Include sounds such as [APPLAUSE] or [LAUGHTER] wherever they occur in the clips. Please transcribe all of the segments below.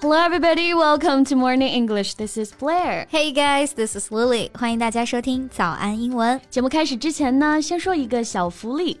Hello, everybody. Welcome to Morning English. This is Blair. Hey guys, this is Lily. 欢迎大家收听早安英文。节目开始之前呢，先说一个小福利。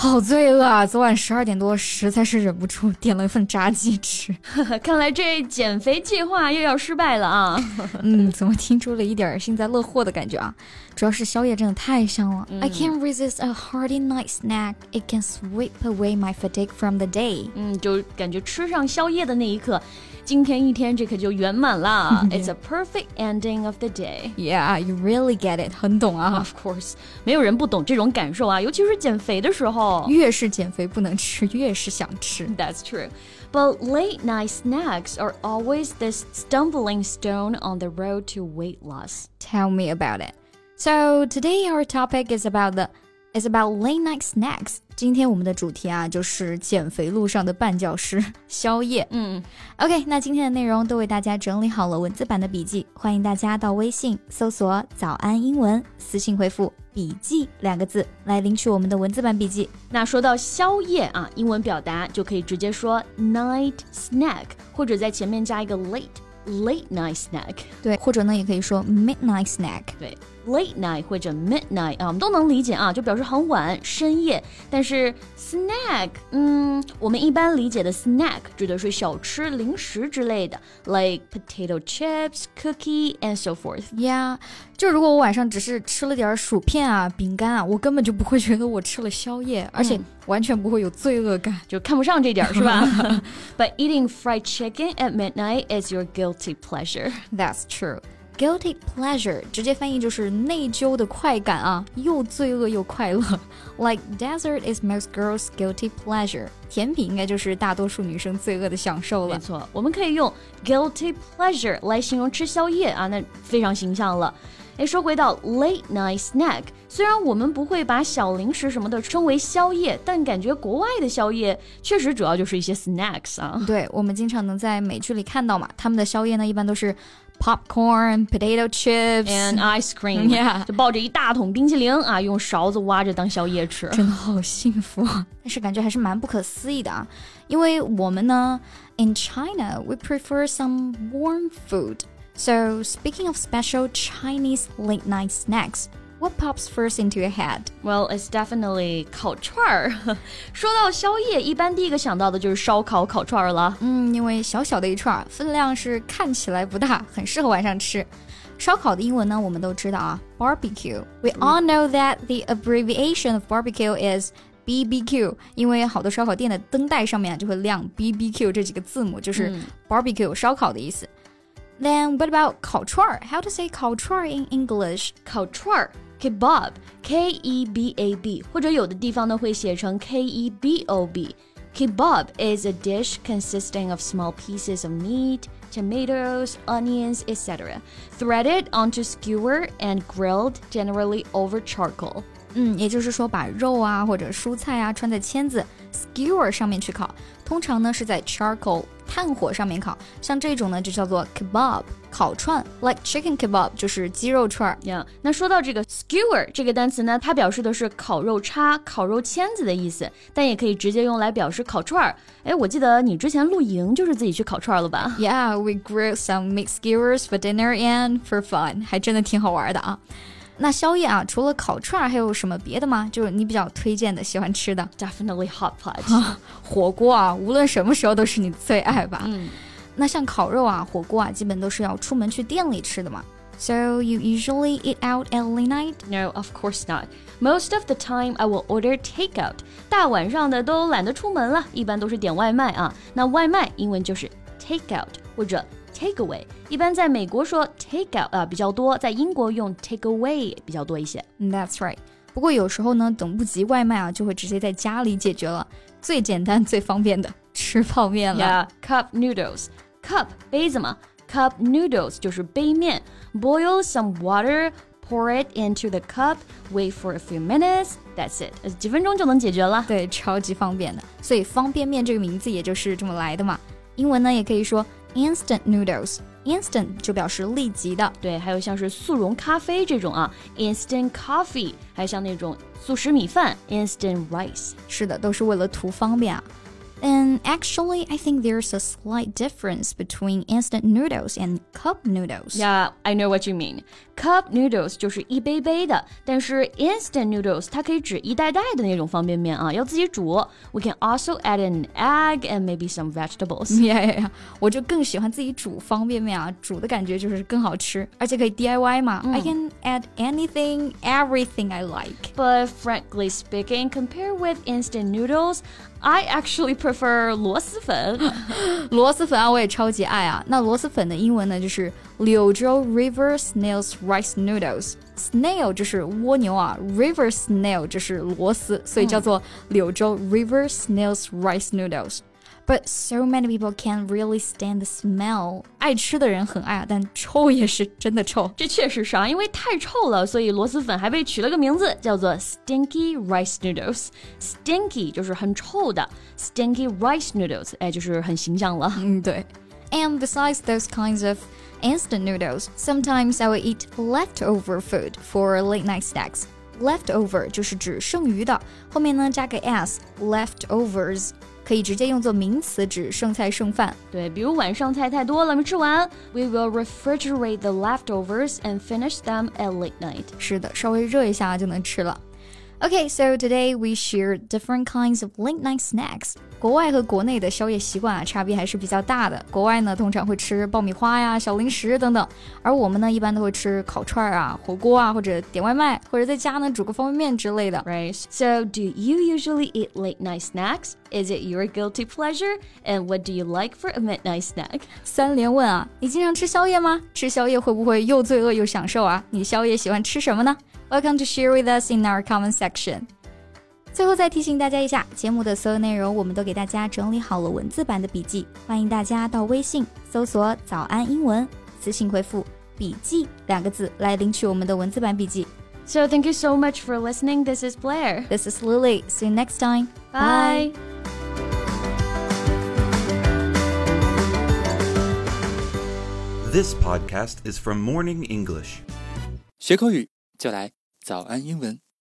好罪恶啊！昨晚十二点多，实在是忍不住点了一份炸鸡吃。看来这减肥计划又要失败了啊！嗯，怎么听出了一点幸灾乐祸的感觉啊？主要是宵夜真的太香了。I can't resist a hearty night snack. It can sweep away my fatigue from the day. 嗯，就感觉吃上宵夜的那一刻。今天一天这可就圆满了。It's a perfect ending of the day. Yeah, you really get it. 很懂啊。Of course，没有人不懂这种感受啊，尤其是减肥的时候。越是减肥不能吃，越是想吃。That's [LAUGHS] true. But late night snacks are always this stumbling stone on the road to weight loss. Tell me about it. So today our topic is about the is about late night snacks. 今天我们的主题啊，就是减肥路上的绊脚石——宵夜。嗯，OK，那今天的内容都为大家整理好了文字版的笔记， [LAUGHS] 欢迎大家到微信搜索“早安英文”，私信回复“笔记”两个字来领取我们的文字版笔记。那说到宵夜啊，英文表达就可以直接说 night snack，或者在前面加一个 late。late night snack，对，或者呢也可以说 midnight snack，对 ，late night 或者 midnight 啊，我们都能理解啊，就表示很晚、深夜。但是 snack，嗯，我们一般理解的 snack 指的是小吃、零食之类的，like potato chips, cookie and so forth。Yeah，就如果我晚上只是吃了点薯片啊、饼干啊，我根本就不会觉得我吃了宵夜，而且完全不会有罪恶感，就看不上这点是吧？But [LAUGHS] eating fried chicken at midnight is your guilt guilty pleasure. That's true. Guilty pleasure 直接翻译就是内疚的快感啊，又罪恶又快乐。Like dessert is most girls' guilty pleasure，甜品应该就是大多数女生罪恶的享受了。没错，我们可以用 guilty pleasure 来形容吃宵夜啊，那非常形象了。哎，说回到 late night snack，虽然我们不会把小零食什么的称为宵夜，但感觉国外的宵夜确实主要就是一些 snacks 啊。对，我们经常能在美剧里看到嘛，他们的宵夜呢一般都是 popcorn、potato chips and ice cream，[LAUGHS] 就抱着一大桶冰淇淋啊，用勺子挖着当宵夜吃，真的好幸福啊！但是感觉还是蛮不可思议的啊，因为我们呢，in China we prefer some warm food。So, speaking of special Chinese late night snacks, what pops first into your head? Well, it's definitely 烤串儿。说到宵夜，一般第一个想到的就是烧烤、烤串儿了。嗯，因为小小的一串，分量是看起来不大，很适合晚上吃。烧烤的英文呢，我们都知道啊，barbecue. We all [LAUGHS] know that the abbreviation of barbecue is BBQ，因为好多烧烤店的灯带上面就会亮 BBQ 这几个字母，就是 barbecue 烧烤的意思。then what about 烤串儿? How to say 烤串儿 in English? 烤串儿 kebab K E B A B，或者有的地方呢会写成 K E B O B。Kebab is a dish consisting of small pieces of meat, tomatoes, onions, etc., threaded onto skewer and grilled, generally over charcoal. 嗯，也就是说，把肉啊或者蔬菜啊穿在签子 skewer 上面去烤，通常呢是在 charcoal 炭火上面烤。像这种呢就叫做 kebab 烤串，like chicken kebab 就是鸡肉串儿。呀，那说到这个 skewer 这个单词呢，它表示的是烤肉叉、烤肉签子的意思，但也可以直接用来表示烤串儿。哎，我记得你之前露营就是自己去烤串了吧？Yeah, we grilled some meat skewers for dinner and for fun，还真的挺好玩的啊。那宵夜啊，除了烤串，还有什么别的吗？就是你比较推荐的、喜欢吃的？Definitely hot [LAUGHS] pot，火锅啊，无论什么时候都是你最爱吧？嗯。那像烤肉啊、火锅啊，基本都是要出门去店里吃的嘛。So [LAUGHS] you usually eat out at late night? No, of course not. Most of the time, I will order takeout. 大晚上的都懒得出门了，一般都是点外卖啊。那外卖英文就是 takeout 或者 takeaway，一般在美国说 take out 啊比较多，在英国用 take away 比较多一些。That's right。不过有时候呢，等不及外卖啊，就会直接在家里解决了，最简单最方便的吃泡面了。Yeah, cup noodles. Cup 杯子嘛 Cup noodles 就是杯面，boil some water。Pour it into the cup, wait for a few minutes. That's it，几分钟就能解决了。对，超级方便的。所以方便面这个名字也就是这么来的嘛。英文呢也可以说 instant noodles。instant 就表示立即的。对，还有像是速溶咖啡这种啊，instant coffee，还有像那种速食米饭，instant rice。是的，都是为了图方便啊。And actually, I think there's a slight difference between instant noodles and cup noodles. Yeah, I know what you mean. Cup noodles 就是一杯杯的，但是 instant noodles 它可以指一袋袋的那种方便面啊，要自己煮。We can also add an egg and maybe some vegetables. Yeah, [LAUGHS] yeah, yeah. 我就更喜欢自己煮方便面啊，煮的感觉就是更好吃，而且可以 DIY 嘛。I can add anything, everything I like. But frankly speaking, compared with instant noodles, I actually prefer 螺蛳粉。螺蛳粉啊，我也超级爱啊。那螺蛳粉的英文呢，就是柳州 River Snails Rice Noodles。Snail 就是蜗牛啊，River Snail 就是螺丝，所以叫做柳州 River Snails Rice Noodles。But so many people can't really stand the smell。爱吃的人很爱啊，但臭也是真的臭。这确实是啊，因为太臭了，所以螺蛳粉还被取了个名字，叫做 Stinky Rice Noodles。Stinky 就是很臭的，Stinky Rice Noodles，哎，就是很形象了。嗯，对。And besides those kinds of instant noodles, sometimes I will eat leftover food for late night snacks. Leftover 就是指剩余的，后面呢加个 s，leftovers 可以直接用作名词，指剩菜剩饭。对，比如晚上菜太多了没吃完，we will refrigerate the leftovers and finish them at late night。是的，稍微热一下就能吃了。Okay, so today we share different kinds of late night snacks. 国外和国内的宵夜习惯啊，差别还是比较大的。国外呢，通常会吃爆米花呀、小零食等等，而我们呢，一般都会吃烤串啊、火锅啊，或者点外卖，或者在家呢煮个方便面之类的。Right. So, do you usually eat late night snacks? Is it your guilty pleasure? And what do you like for a midnight snack? 三连问啊，你经常吃宵夜吗？吃宵夜会不会又罪恶又享受啊？你宵夜喜欢吃什么呢 ？Welcome to share with us in our comment section. 最后再提醒大家一下，节目的所有内容我们都给大家整理好了文字版的笔记，欢迎大家到微信搜索“早安英文”，私信回复“笔记”两个字来领取我们的文字版笔记。So thank you so much for listening. This is Blair. This is Lily. See you next time. Bye. This podcast is from Morning English. 学口语就来 早安英文。